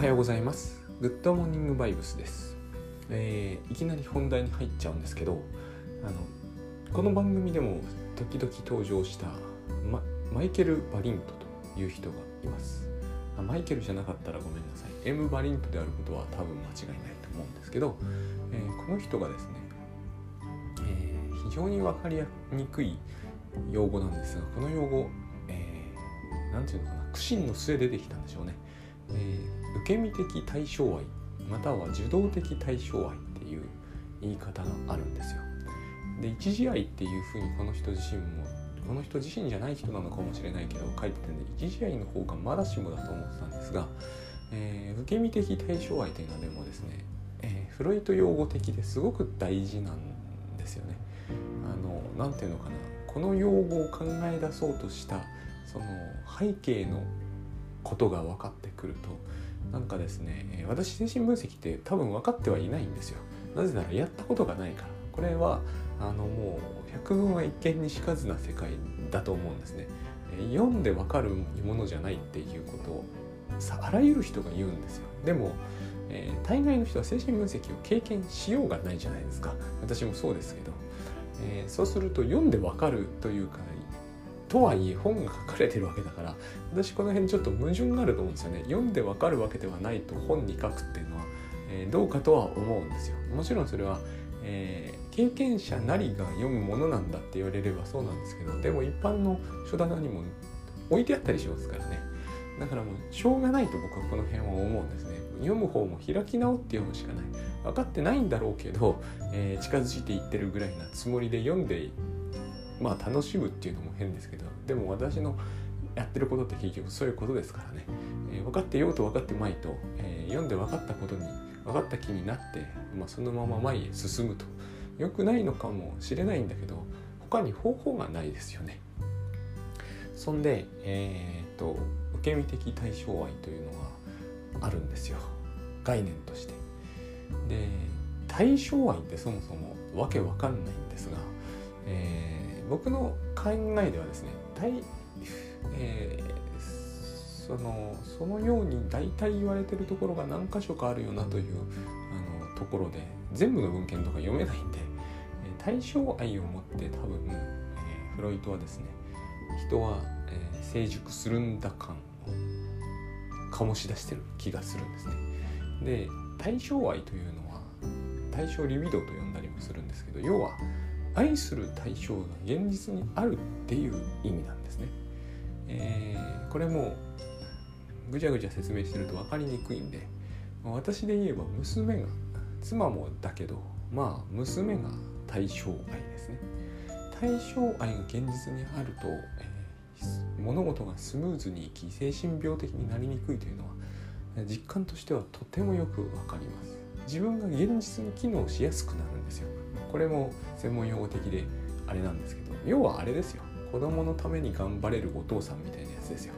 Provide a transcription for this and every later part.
はようございます。グッドモーニングバイブスです、えー、いきなり本題に入っちゃうんですけどあのこの番組でも時々登場した、ま、マイケル・バリントという人がいます。マイケルじゃなかったらごめんなさい。M バリントであることは多分間違いないと思うんですけど、えー、この人がですね、えー、非常に分かりにくい用語なんですがこの用語何、えー、て言うのかな苦心の末出てきたんでしょうね、えー、受け身的対象愛または受動的対象愛っていう言い方があるんですよで一時愛っていうふうにこの人自身もこの人自身じゃない人なのかもしれないけど書いててんで一時愛の方がまだしもだと思ってたんですが、えー、受け身的対象愛というのはでもですね、えー、フロイト用語的ですごく大事なんですよね。あの何ていうのかなこの用語を考え出そうとしたその背景のことが分かってくるとなんかですね私精神分析って多分分かってはいないんですよ。なぜならやったことがないから。これはあのもう百聞は一見にしかずな世界だと思うんですね。読んで分かるものじゃないっていうことをさあらゆる人が言うんですよ。でも、えー、大概の人は精神分析を経験しようがないじゃないですか。私もそうですけど、えー、そうすると読んで分かるというかとはいえ本が書かれてるわけだから私この辺ちょっと矛盾があると思うんですよね。読んでわかるわけではないと本に書くっていうのは、えー、どうかとは思うんですよ。もちろんそれは、えー、経験者なりが読むものなんだって言われればそうなんですけどでも一般の書棚にも置いてあったりしますからね。だからもうしょうがないと僕はこの辺は思うんですね。読む方も開き直って読むしかない。分かってないんだろうけど、えー、近づいていってるぐらいなつもりで読んでまあ楽しむっていうのも変ですけどでも私のやってることって結局そういうことですからね、えー、分かってようと分かってまいと、えー、読んで分かったことに分かった気になって、まあ、そのまま前へ進むと良くないのかもしれないんだけど他に方法がないですよね。そんで、えー、っと受け身的対象愛というのがあるんですよ概念として。で対象愛ってそもそもわけわかんないんですが、えー僕の考えではですね大、えー、そのそのように大体言われてるところが何箇所かあるよなというあのところで全部の文献とか読めないんで、え対象愛を持って多分、えー、フロイトはですね人は、えー、成熟するんだ感を醸し出してる気がするんですね。で対象愛というのは対象リビドと呼んだりもするんですけど要は愛する対象が現実にあるっていう意味なんですね。えー、これもぐちゃぐちゃ説明してると分かりにくいんで私で言えば娘が妻もだけどまあ娘が対象愛ですね。対象愛が現実にあると、えー、物事がスムーズにいき精神病的になりにくいというのは実感としてはとてもよく分かります。自分が現実に機能しやすくなるんですよ。これも専門用語的であれなんですけど要はあれですよ。子供のために頑張れるお父さんみたいなやつですよ。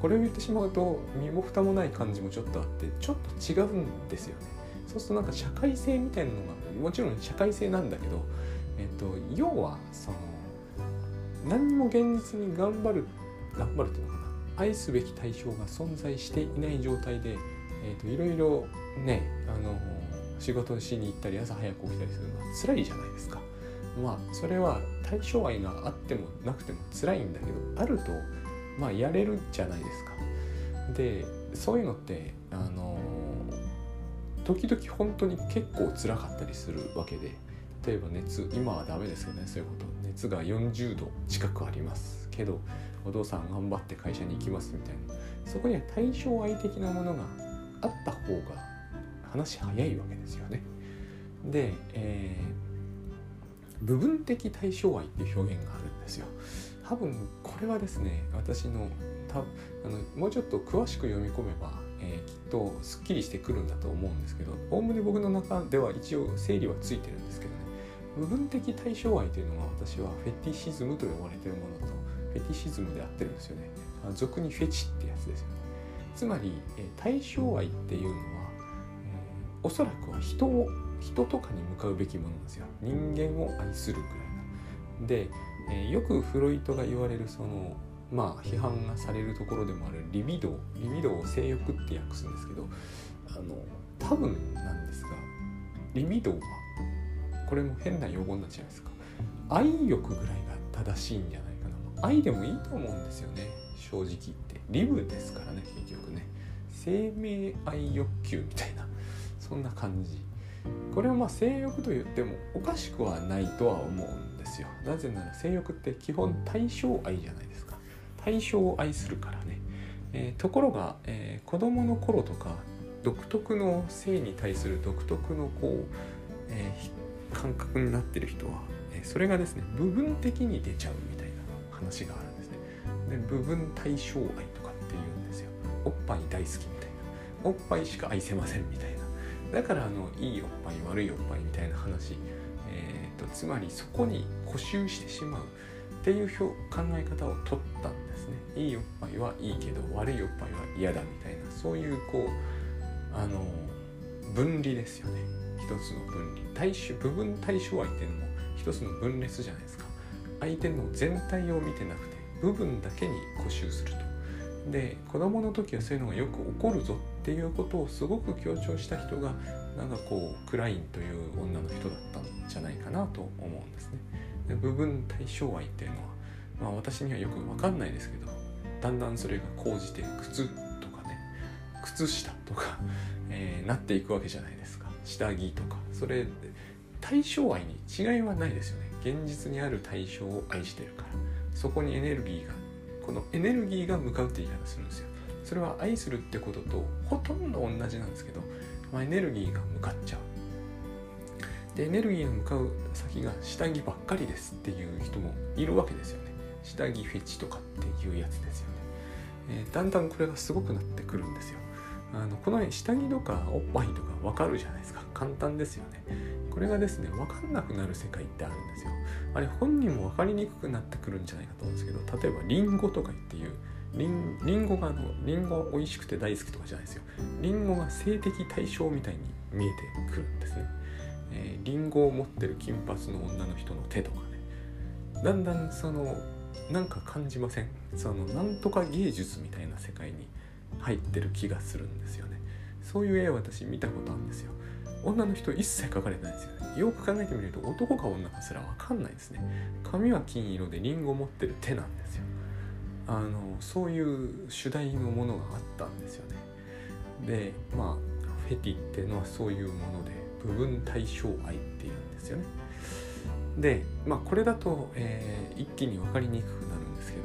これを言ってしまうと身も蓋もない感じもちょっとあってちょっと違うんですよね。そうするとなんか社会性みたいなのがもちろん社会性なんだけど、えっと、要はその何にも現実に頑張る頑張るっていうのかな。愛すべき対象が存在していない状態で、えっと、いろいろねあの仕事しに行ったり朝早く起きたりするのは辛いじゃないですか。まあそれは対象愛があってもなくても辛いんだけどあるとまあやれるじゃないですか。でそういうのってあの時々本当に結構辛かったりするわけで例えば熱今はダメですよねそういうこと熱が40度近くありますけどお父さん頑張って会社に行きますみたいなそこには対象愛的なものがあった方が話早いわけですよね。で、えー、部分的対象愛っていう表現があるんですよ。多分これはですね私のたあのもうちょっと詳しく読み込めば、えー、きっとすっきりしてくるんだと思うんですけどおおむね僕の中では一応整理はついてるんですけどね部分的対象愛というのが私はフェティシズムと呼ばれてるものとフェティシズムで合ってるんですよね俗にフェチってやつですよねつまり、えー、対象愛っていうのはおそらくは人を人とかに向かうべきものなんですよ。人間を愛するくらいな。で、えー、よくフロイトが言われるそのまあ批判がされるところでもあるリビドーリビドーを性欲って訳すんですけどあの多分なんですがリビドーはこれも変な用語になっちゃいますか。愛欲ぐらいが正しいんじゃないかな。愛でもいいと思うんですよね。正直言って。リブですからね結局ね。生命愛欲求みたいな。そんな感じ。これはまあ性欲と言ってもおかしくはないとは思うんですよ。なぜなら性欲って基本対象愛じゃないですか。対象を愛するからね、えー、ところが、えー、子供の頃とか独特の性に対する独特のこう、えー、感覚になってる人は、えー、それがですね部分的に出ちゃうみたいな話があるんですね。で部分対象愛とかって言うんですよ。おっぱい大好きみたいな。おっぱいしか愛せませんみたいな。だからあのいいおっぱい悪いおっぱいみたいな話、えーと、つまりそこに固執してしまうっていう考え方を取ったんですね。いいおっぱいはいいけど悪いおっぱいは嫌だみたいなそういうこうあの分離ですよね。一つの分離。対象部分対象愛っていうのも一つの分裂じゃないですか。相手の全体を見てなくて部分だけに固執すると。で子供の時はそういうのがよく起こるぞっていうことをすごく強調した人がなんかこうクラインという女の人だったんじゃないかなと思うんですね。で部分対象愛っていうのは、まあ、私にはよく分かんないですけどだんだんそれが高じて靴とかね靴下とか、えー、なっていくわけじゃないですか。下着とか。それ対象愛に違いはないですよね。現実にある対象を愛してるから。そこにエネルギーがこのエネルギーが向かうって言い方するんですよそれは愛するってこととほとんど同じなんですけど、まあ、エネルギーが向かっちゃう。でエネルギーが向かう先が下着ばっかりですっていう人もいるわけですよね。下着フェチとかっていうやつですよね、えー、だんだんこれがすごくなってくるんですよ。あのこの下着とかおっぱいとか分かるじゃないですか。簡単ですよね。これがですね分かんなくなる世界ってあるんですよ。あれ本人も分かりにくくなってくるんじゃないかと思うんですけど例えばリンゴとか言っていうリンリンゴがあのリンゴ美味しくて大好きとかじゃないですよ。リンゴが性的対象みたいに見えてくるんですね、えー、リンゴを持ってる金髪の女の人の手とかね。だんだんそのなんか感じません？そのなんとか芸術みたいな世界に入ってる気がするんですよね。そういう絵を私見たことあるんですよ。女の人一切描かれてないですよね。よく考えてみると男か女かすら分かんないですね。髪は金色でリンゴ持ってる手なんですよ。あのそういう主題のものがあったんですよね。でまあフェティっていうのはそういうもので部分対象愛っていうんですよね。でまあこれだと、えー、一気に分かりにくくなるんですけど、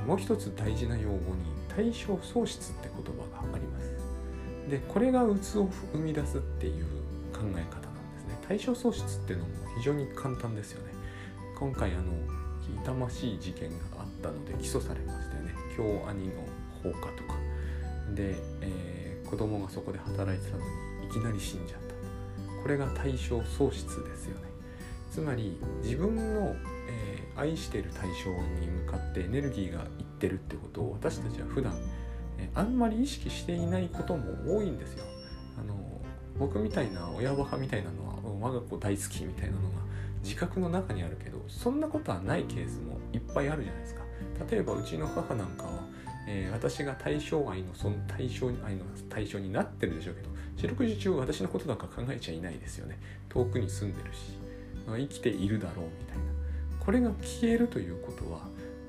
えー、もう一つ大事な用語に対象喪失って言葉があります。でこれが鬱を生み出すっていう考え方なんですね。対象喪失っていうのも非常に簡単ですよね。今回あの痛ましい事件がったので起訴されましたよね京兄の放火とかで、えー、子供がそこで働いてたのにいきなり死んじゃったこれが対象喪失ですよねつまり自分の、えー、愛してる対象に向かってエネルギーがいってるってことを私たちは普段えあんまり意識していないことも多いんですよ。あの僕みたいな親バカみたいなのは我が子大好きみたいなのが自覚の中にあるけどそんなことはないケースもいっぱいあるじゃないですか。例えばうちの母なんかは、えー、私が対象愛のその対象愛の対象になってるでしょうけど四六時中私のことなんか考えちゃいないですよね。遠くに住んでるし、生きているだろうみたいな。これが消えるということは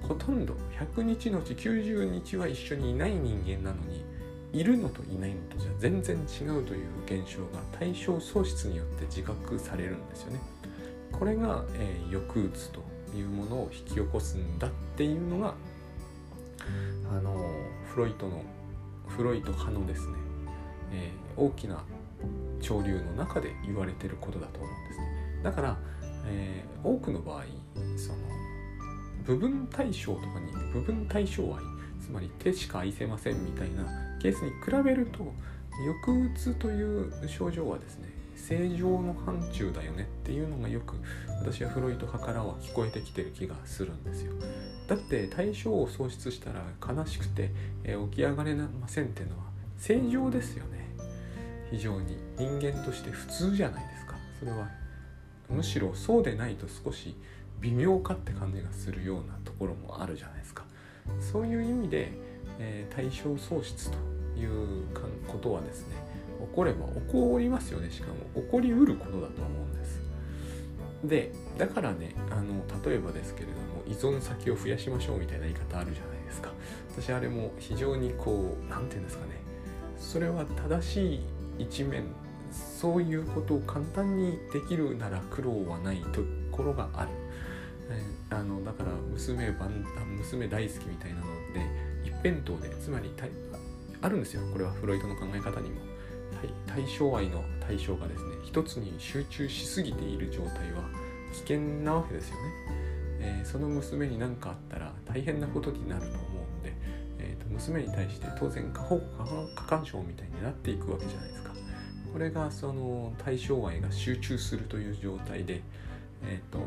ほとんど100日のうち90日は一緒にいない人間なのにいるのといないのとじゃ全然違うという現象が対象喪失によって自覚されるんですよね。これが、えー、抑うつというものを引き起こすんだっていうのがあのフロイトのフロイト派のですね、えー、大きな潮流の中で言われてることだと思うんですね。だから、えー、多くの場合その部分対象とかに部分対象愛つまり手しか愛せませんみたいなケースに比べると抑うつという症状はですね正常の範疇だよねっていうのがよく私はフロイト派からは聞こえてきてる気がするんですよ。だって対象を喪失したら悲しくて、え起き上がれませんっていうのは正常ですよね。非常に。人間として普通じゃないですか。それはむしろそうでないと少し微妙かって感じがするようなところもあるじゃないですか。そういう意味で、えー、対象喪失ということはですね起これば起こりますよね。しかも起こりうることだと思うんです。でだからねあの例えばですけれども依存先を増やしましょうみたいな言い方あるじゃないですか。私あれも非常にこう何て言うんですかね。それは正しい一面そういうことを簡単にできるなら苦労はないところがある、えー、あのだから娘娘大好きみたいなので一辺倒でつまりあるんですよ。これはフロイトの考え方にも。対象愛の対象がですね一つに集中しすぎている状態は危険なわけですよね、えー、その娘に何かあったら大変なことになると思うんで、えー、と娘に対して当然過保護過干渉みたいになっていくわけじゃないですか。これがその対象愛が集中するという状態でえっ、ー、と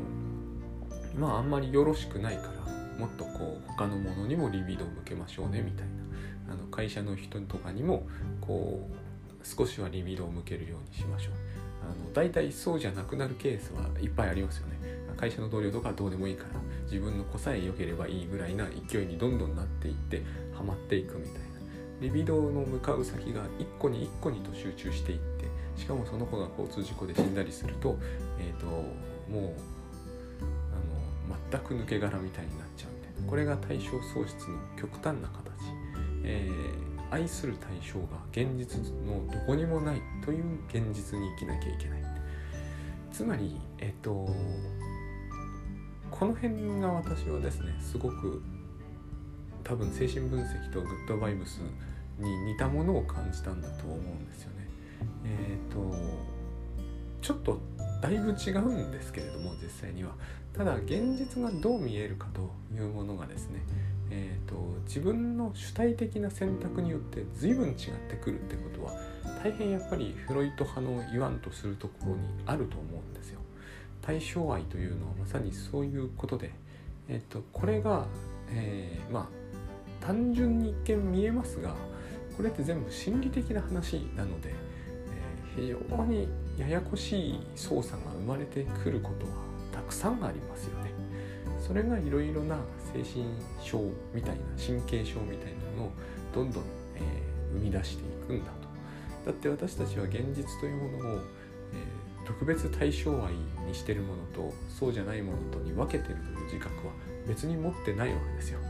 まああんまりよろしくないからもっとこう他のものにもリビドを向けましょうねみたいな。あの会社の人とかにもこう少しはリビドを向けるようにしましょう。あの大体そうじゃなくなるケースはいっぱいありますよね。会社の同僚とかどうでもいいから自分の子さえ良ければいいぐらいな勢いにどんどんなっていってハマっていくみたいな。リビドの向かう先が一個に一個にと集中していってしかもその子が交通事故で死んだりすると,、えーと、もうあの全く抜け殻みたいになっちゃうみたいなこれが対象喪失の極端な形、えー愛する対象が現実のどこにもないという現実に生きなきゃいけないつまりえっとこの辺が私はですねすごく多分精神分析とグッドバイブスに似たものを感じたんだと思うんですよね。えっ、とちょっとだいぶ違うんですけれども実際にはただ現実がどう見えるかというものがですねえーと、自分の主体的な選択によって随分違ってくるってことは大変やっぱりフロイト派の言わんとするところにあると思うんですよ。対象愛というのはまさにそういうことで、えーと、これが、えー、まあ単純に一見見えますがこれって全部心理的な話なので、えー、非常にややこしい操作が生まれてくることはたくさんありますよね。それがいろいろな精神症みたいな神経症みたいなのをどんどん、えー、生み出していくんだと。だって私たちは現実というものを、えー、特別対象愛にしてるものとそうじゃないものとに分けてるという自覚は別に持ってないわけですよ。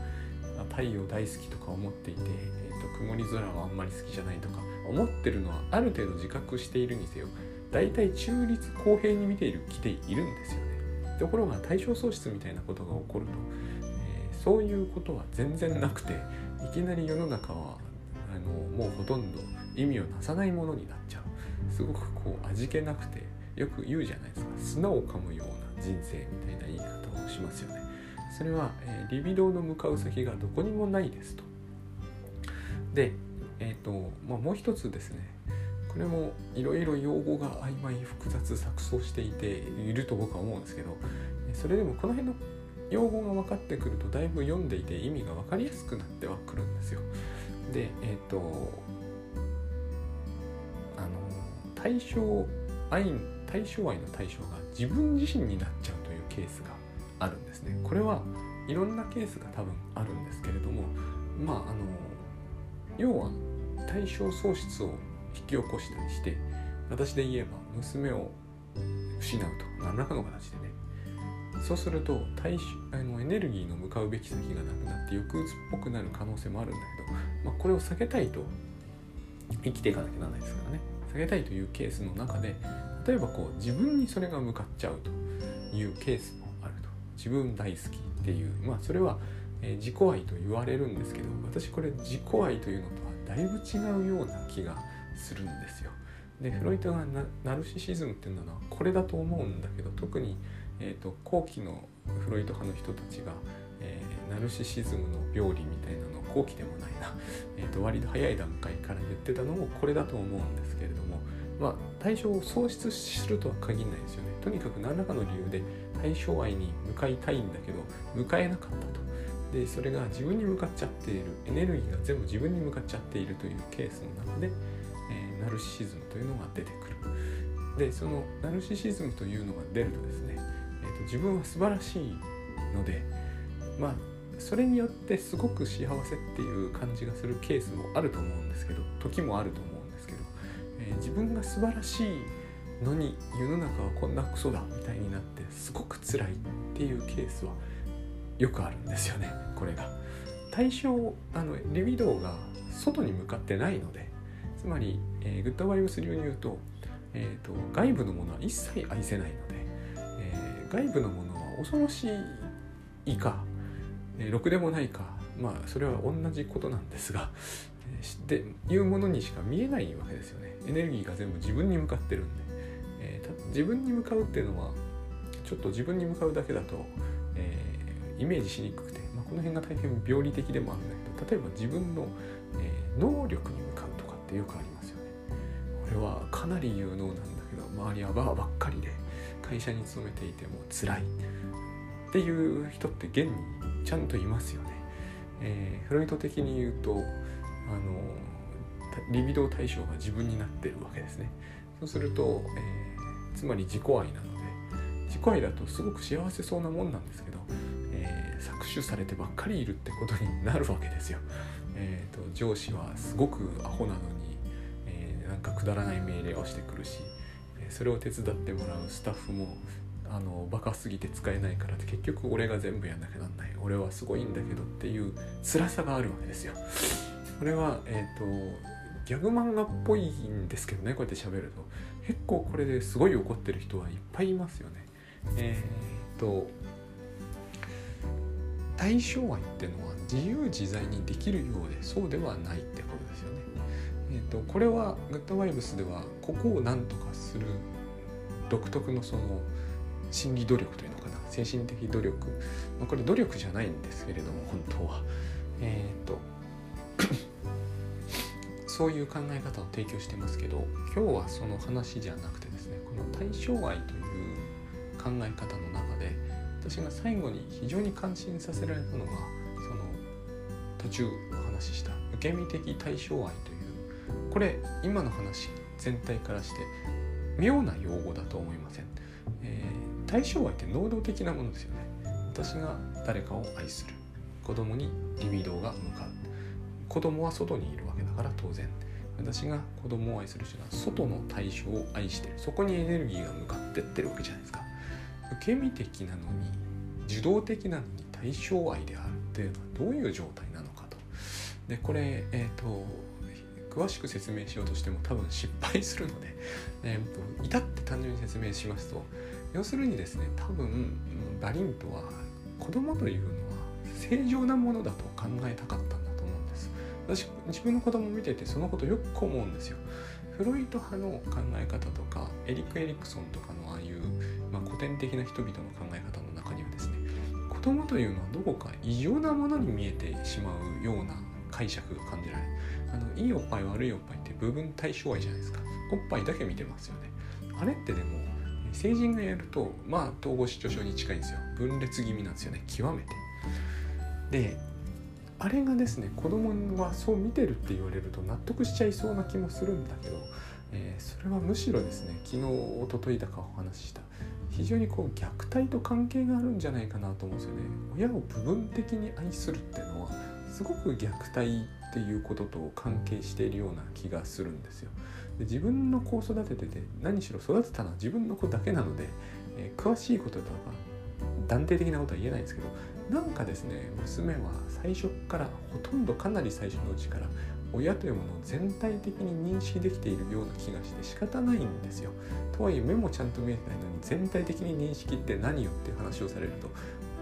太陽大好きとか思っていて、えーと、曇り空はあんまり好きじゃないとか思ってるのはある程度自覚しているにせよ大体中立公平に見ている来ているんですよね。ところが対象喪失みたいなことが起こると、そういうことは全然なくていきなり世の中はあのもうほとんど意味をなさないものになっちゃう。すごくこう味気なくてよく言うじゃないですか。砂を噛むような人生みたいな言い方をしますよね。それは、えー、リビドーの向かう先がどこにもないですと。でえっ、ー、とまあもう一つですね。これもいろいろ用語が曖昧複雑錯綜していていると僕は思うんですけどそれでもこの辺の用語が分かってくるとだいぶ読んでいて意味が分かりやすくなってはくるんですよ。でえっ、ー、とあの対象愛対象愛の対象が自分自身になっちゃうというケースがあるんですね。これはいろんなケースが多分あるんですけれどもまああの要は対象喪失を引き起こしたりして私で言えば娘を失うと何らかの形でねそうすると対あのエネルギーの向かうべき先がなくなって抑うつっぽくなる可能性もあるんだけど、まあ、これを避けたいと生きていかなきゃならないですからね避けたいというケースの中で例えばこう自分にそれが向かっちゃうというケースもあると自分大好きっていうまあそれは、え、自己愛と言われるんですけど私これ自己愛というのとはだいぶ違うような気がするんですよ。でフロイトがナルシシズムっていうのはこれだと思うんだけど特に、えーと、後期のフロイト派の人たちが、えー、ナルシシズムの病理みたいなのを後期でもないな、えーと、割と早い段階から言ってたのもこれだと思うんですけれどもまあ対象を喪失するとは限らないですよね。とにかく何らかの理由で対象愛に向かいたいんだけど向かえなかったと。でそれが自分に向かっちゃっているエネルギーが全部自分に向かっちゃっているというケースの中で、えー、ナルシシズムというのが出てくる。でそのナルシシズムというのが出るとですね、自分は素晴らしいのでまあそれによってすごく幸せっていう感じがするケースもあると思うんですけど時もあると思うんですけど、えー、自分が素晴らしいのに世の中はこんなクソだみたいになってすごく辛いっていうケースはよくあるんですよねこれが。対象あのリビドーが外に向かってないのでつまり、えー、グッドバイブス流に言うと,、えーと、外部のものは一切愛せないので、外部のものは恐ろしいか、えー、ろくでもないかまあそれは同じことなんですが、えー、でいうものにしか見えないわけですよねエネルギーが全部自分に向かってるんで、えー、自分に向かうっていうのはちょっと自分に向かうだけだと、えー、イメージしにくくて、まあ、この辺が大変病理的でもあるんだけど例えば自分の、えー、能力に向かうとかってよくありますよね。俺はかなり有能なんだけど周りはバーばっかりで会社に勤めていても辛いっていう人って現にちゃんといますよね。えー、フロイト的に言うとあのリビドー対象が自分になってるわけですね。そうすると、えー、つまり自己愛なので自己愛だとすごく幸せそうなもんなんですけど、えー、搾取されてばっかりいるってことになるわけですよ。えーと、上司はすごくアホなのに、えー、なんかくだらない命令をしてくるしそれを手伝ってもらうスタッフもあのバカすぎて使えないからって結局俺が全部やんなきゃなんない俺はすごいんだけどっていう辛さがあるわけですよ。これは、えーと、ギャグ漫画っぽいんですけどねこうやって喋ると結構これですごい怒ってる人はいっぱいいますよね。えっ、ー、と対象愛ってのは自由自在にできるようでそうではないってことですよね。えーと、これはグッドバイブスではここを何とかする独特のその心理努力というのかな精神的努力、まあ、これ努力じゃないんですけれども本当は。えっ、ー、とそういう考え方を提供してますけど今日はその話じゃなくてですねこの対象愛という考え方の中で私が最後に非常に感心させられたのがその途中お話しした受け身的対象愛というこれ今の話全体からして妙な用語だと思いません、えー、対象愛って能動的なものですよね。私が誰かを愛する。子供にリビドーが向かう。子供は外にいるわけだから当然。私が子供を愛する人は外の対象を愛してる。そこにエネルギーが向かってってるわけじゃないですか。受け身的なのに受動的なのに対象愛であるっていうのはどういう状態なのかと。でこれ、えーと、詳しく説明しようとしても多分失敗するので、えーと、至って単純に説明しますと要するにですね多分バリントは子供というのは正常なものだと考えたかったんだと思うんです。私自分の子供を見ててそのことよく思うんですよ。フロイト派の考え方とかエリック・エリクソンとかのああいう、まあ、古典的な人々の考え方の中にはですね子供というのはどこか異常なものに見えてしまうような解釈が感じられあのいいおっぱい悪いおっぱいって部分対象愛じゃないですか。おっぱいだけ見てますよね。あれってでも成人がやるとまあ統合失調症に近いんですよ。分裂気味なんですよね。極めて。であれがですね子供はそう見てるって言われると納得しちゃいそうな気もするんだけど、えー、それはむしろですね昨日おとといだかお話しした非常にこう虐待と関係があるんじゃないかなと思うんですよね。親を部分的に愛するっていうのはすごく虐待っていうことと関係しているような気がするんですよで自分の子を育ててて何しろ育てたのは自分の子だけなので、えー、詳しいこととか断定的なことは言えないんですけどなんかですね娘は最初からほとんどかなり最初のうちから親というものを全体的に認識できているような気がして仕方ないんですよ。とはいえ目もちゃんと見えてないのに全体的に認識って何よっていう話をされると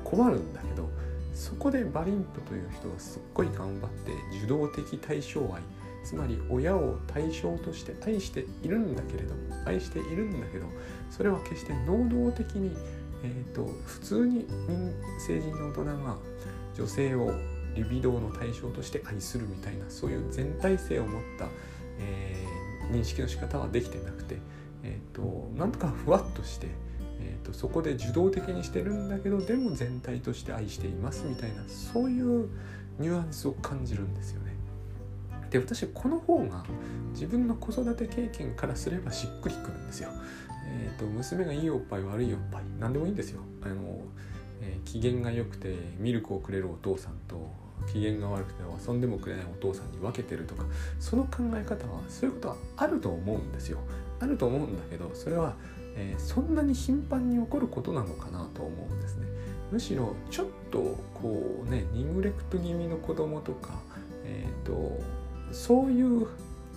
困るんだけどそこでバリントという人がすっごい頑張って受動的対象愛つまり親を対象として愛しているんだけれども愛しているんだけどそれは決して能動的にえーと、普通に成人の大人が女性をリビドーの対象として愛するみたいなそういう全体性を持った、えー、認識の仕方はできてなくて、えーと、なんとかふわっとして、ー、とそこで受動的にしてるんだけどでも全体として愛していますみたいなそういうニュアンスを感じるんですよね。で私この方が自分の子育て経験からすればしっくりくるんですよ。えーと、娘がいいおっぱい悪いおっぱい何でもいいんですよあのえー、機嫌が良くてミルクをくれるお父さんと機嫌が悪くて遊んでもくれないお父さんに分けてるとかその考え方はそういうことはあると思うんですよあると思うんだけどそれは、えー、そんなに頻繁に起こることなのかなと思うんですね。むしろちょっとこうねニグレクト気味の子供とかえ、ー、とそういう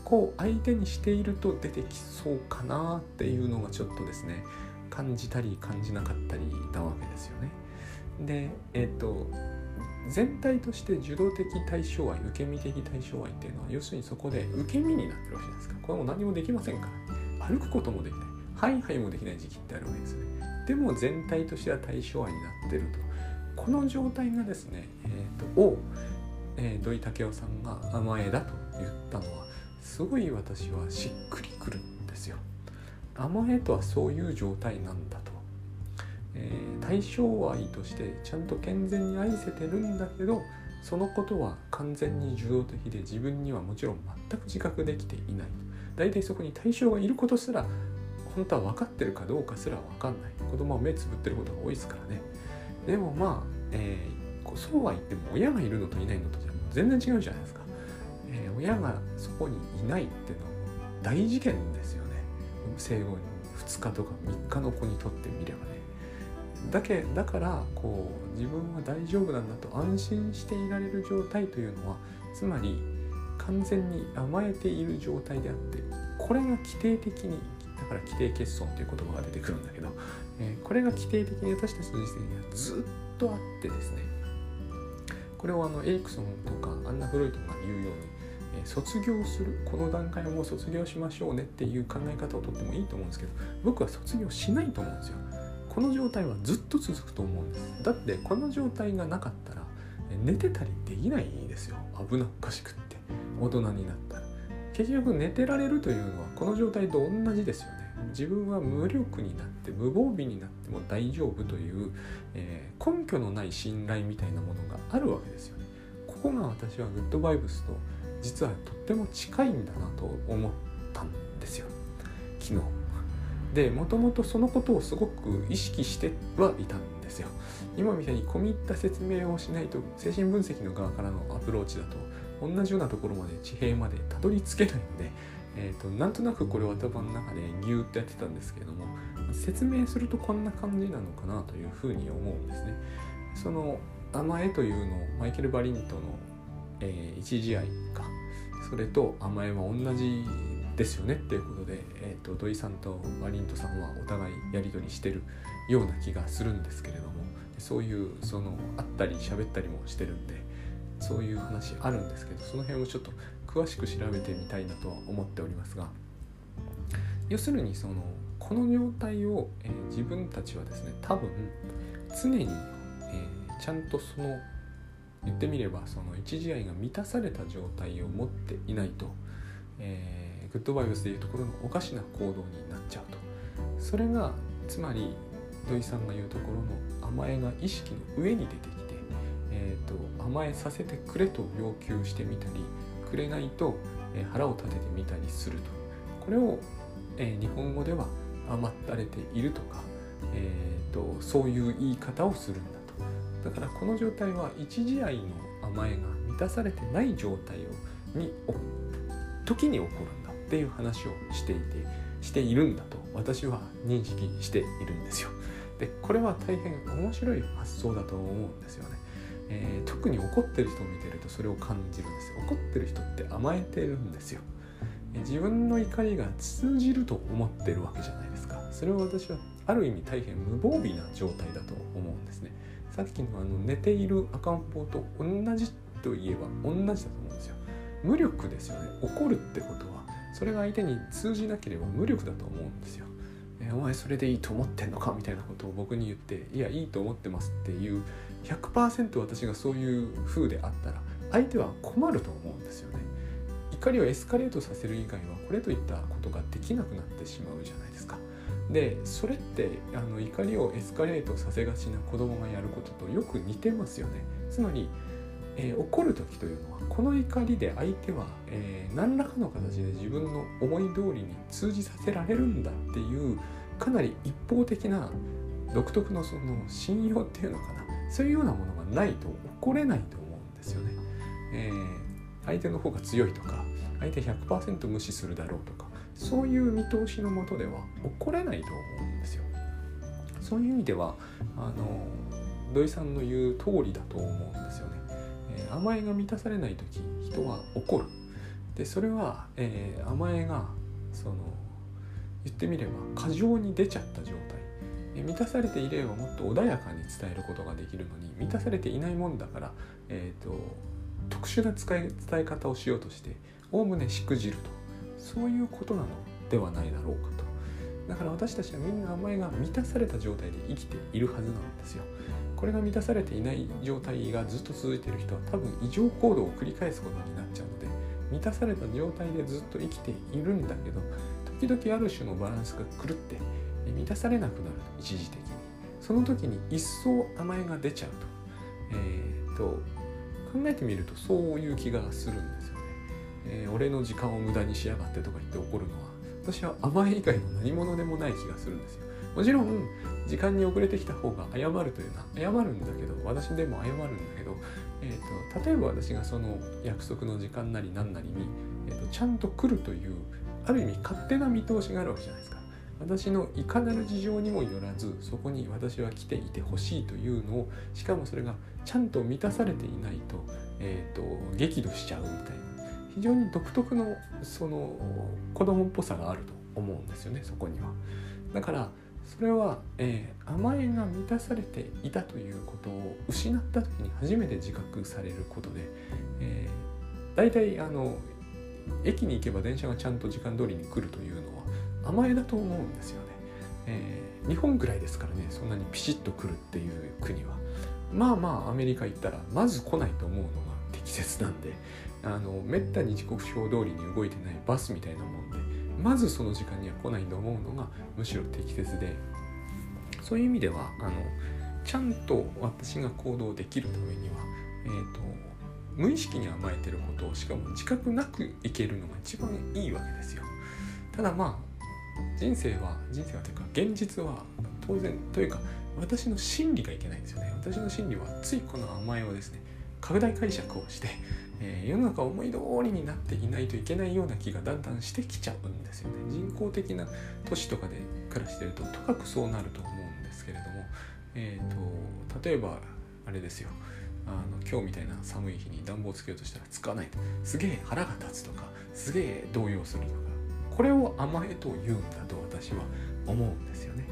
子を相手にしていると出てきそうかなっていうのがちょっとですね感じたり感じなかったりなわけですよね。でえっ、ー、と全体として受動的対象愛受け身的対象愛っていうのは要するにそこで受け身になってるわけじゃないですか。これも何もできませんから。歩くこともできない。ハイハイもできない時期ってあるわけですね。でも全体としては対象愛になってると。この状態がですね、えーと、を、えー、土井武雄さんが甘えだと言ったのはすごい私はしっくりくるんですよ。甘えとはそういう状態なんだと。えー、対象愛としてちゃんと健全に愛せてるんだけどそのことは完全に受動的で自分にはもちろん全く自覚できていない。大体そこに対象がいることすら本当は分かってるかどうかすら分かんない。子供は目つぶってることが多いですからね。でもまあ、えー、そうは言っても親がいるのといないのとじゃ全然違うじゃないですか、えー、親がそこにいないっていうのは大事件ですよね。生後2日とか3日の子にとってみればね。だけだからこう自分は大丈夫なんだと安心していられる状態というのはつまり完全に甘えている状態であってこれが規定的にだから規定欠損という言葉が出てくるんだけど、えー、これが規定的に私たちの人生にはずっとあってですねこれをあのエリクソンとかアンナ・フロイトが言うように、え、卒業するこの段階はもう卒業しましょうねっていう考え方をとってもいいと思うんですけど僕は卒業しないと思うんですよ。この状態はずっと続くと思うんです。だってこの状態がなかったら寝てたりできないですよ。危なっかしくて。大人になったら。結局寝てられるというのはこの状態と同じですよね。自分は無力になって無防備になっても大丈夫という、えー、根拠のない信頼みたいなものがあるわけですよね。ここが私はグッドバイブスと実はとっても近いんだなと思ったんですよ。昨日。でもともとそのことをすごく意識してはいたんですよ。今みたいに込み入った説明をしないと精神分析の側からのアプローチだと同じようなところまで地平までたどり着けないので、えーと、なんとなくこれを頭の中でギューッとやってたんですけれども説明するとこんな感じなのかなというふうに思うんですね。その甘えというのをマイケル・バリントの、えー、一時愛かそれと甘えは同じですよねっていうことで、えーと、土井さんとマリントさんはお互いやり取りしてるような気がするんですけれどもそういうその会ったり喋ったりもしてるんでそういう話あるんですけどその辺をちょっと詳しく調べてみたいなとは思っておりますが要するにそのこの状態を、えー、自分たちはですね多分常に、えー、ちゃんとその言ってみればその一時愛が満たされた状態を持っていないと、えーグッドバイブスでいうところのおかしな行動になっちゃうと。それがつまり土井さんが言うところの甘えが意識の上に出てきて、えーと、甘えさせてくれと要求してみたりくれないと、え、腹を立ててみたりするとこれを、えー、日本語では甘ったれているとか、えーと、そういう言い方をするんだとだからこの状態は一時愛の甘えが満たされてない状態をに時に起こるんだっていう話をしていてしているんだと私は認識しているんですよ。でこれは大変面白い発想だと思うんですよね。えー、特に怒ってる人を見てるとそれを感じるんですよ。怒ってる人って甘えてるんですよ。自分の怒りが通じると思ってるわけじゃないですか。それは私はある意味大変無防備な状態だと思うんですね。さっきのあの寝ている赤ん坊と同じといえば同じだと思うんですよ。無力ですよね。怒るってことはそれが相手に通じなければ無力だと思うんですよ。えお前それでいいと思ってんのか？みたいなことを僕に言っていやいいと思ってますっていう100%私がそういう風であったら相手は困ると思うんですよね。怒りをエスカレートさせる以外はこれといったことができなくなってしまうじゃないですか。でそれってあの怒りをエスカレートさせがちな子供がやることとよく似てますよね。つまりえー、怒る時というのはこの怒りで相手は、えー、何らかの形で自分の思い通りに通じさせられるんだっていうかなり一方的な独特のその信用っていうのかなそういうようなものがないと起これないと思うんですよね。えー、相手の方が強いとか相手100%無視するだろうとかそういう見通しのもとでは起これないと思うんですよ。そういう意味ではあの土井さんの言う通りだと思うんですよね。えー、甘えが満たされない時人は怒る。でそれは、えー、甘えがその言ってみれば過剰に出ちゃった状態満たされていればもっと穏やかに伝えることができるのに満たされていないもんだから、えーと、特殊な使い伝え方をしようとしておおむねしくじると。そういうことなのではないだろうかと。だから私たちはみんな甘えが満たされた状態で生きているはずなんですよ。これが満たされていない状態がずっと続いている人は多分異常行動を繰り返すことになっちゃうので満たされた状態でずっと生きているんだけど時々ある種のバランスが狂って満たされなくなる一時的に。その時に一層甘えが出ちゃうと,、えーと、考えてみるとそういう気がするんですよね、えー、俺の時間を無駄にしやがってとか言って怒るのは私は甘え以外の何者でもない気がするんですよ。もちろん時間に遅れてきた方が謝るというのは謝るんだけど私でも謝るんだけど、えーと、例えば私がその約束の時間なり何なりに、えーとちゃんと来るというある意味勝手な見通しがあるわけじゃないですか。私のいかなる事情にもよらずそこに私は来ていてほしいというのをしかもそれがちゃんと満たされていないと,、えーと、激怒しちゃうみたいな非常に独特のその子供っぽさがあると思うんですよねそこには。だからそれは、えー、甘えが満たされていたということを失った時に初めて自覚されることで、えー、大体あの駅に行けば電車がちゃんと時間通りに来るというの甘えだと思うんですよね、えー、日本ぐらいですからねそんなにピシッと来るっていう国は。まあまあアメリカ行ったらまず来ないと思うのが適切なんであのめったに時刻表通りに動いてないバスみたいなもんでまずその時間には来ないと思うのがむしろ適切で。そういう意味ではあのちゃんと私が行動できるためには、えーと、無意識に甘えてることをしかも自覚なくいけるのが一番いいわけですよ。ただまあ人生は人生はというか現実は当然というか私の心理がいけないんですよね。私の心理はついこの甘えをですね拡大解釈をして、えー、世の中思い通りになっていないといけないような気がだんだんしてきちゃうんですよね。人工的な都市とかで暮らしてるととかくそうなると思うんですけれども、えーと、例えばあれですよ。あの今日みたいな寒い日に暖房つけようとしたらつかないと。すげえ腹が立つとかすげえ動揺するとかこれを甘えと言うんだと私は思うんですよね。